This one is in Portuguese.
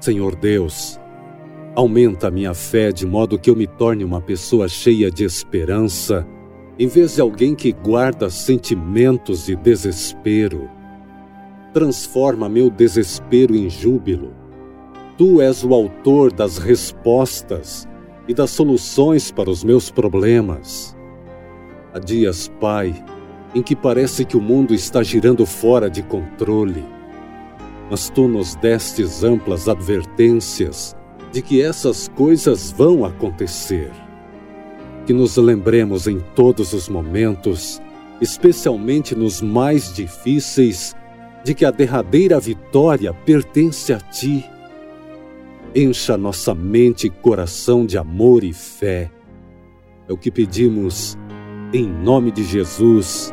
Senhor Deus, aumenta a minha fé de modo que eu me torne uma pessoa cheia de esperança, em vez de alguém que guarda sentimentos de desespero. Transforma meu desespero em júbilo. Tu és o autor das respostas e das soluções para os meus problemas. Há dias, Pai, em que parece que o mundo está girando fora de controle mas tu nos destes amplas advertências de que essas coisas vão acontecer. Que nos lembremos em todos os momentos, especialmente nos mais difíceis, de que a derradeira vitória pertence a ti. Encha nossa mente e coração de amor e fé. É o que pedimos, em nome de Jesus.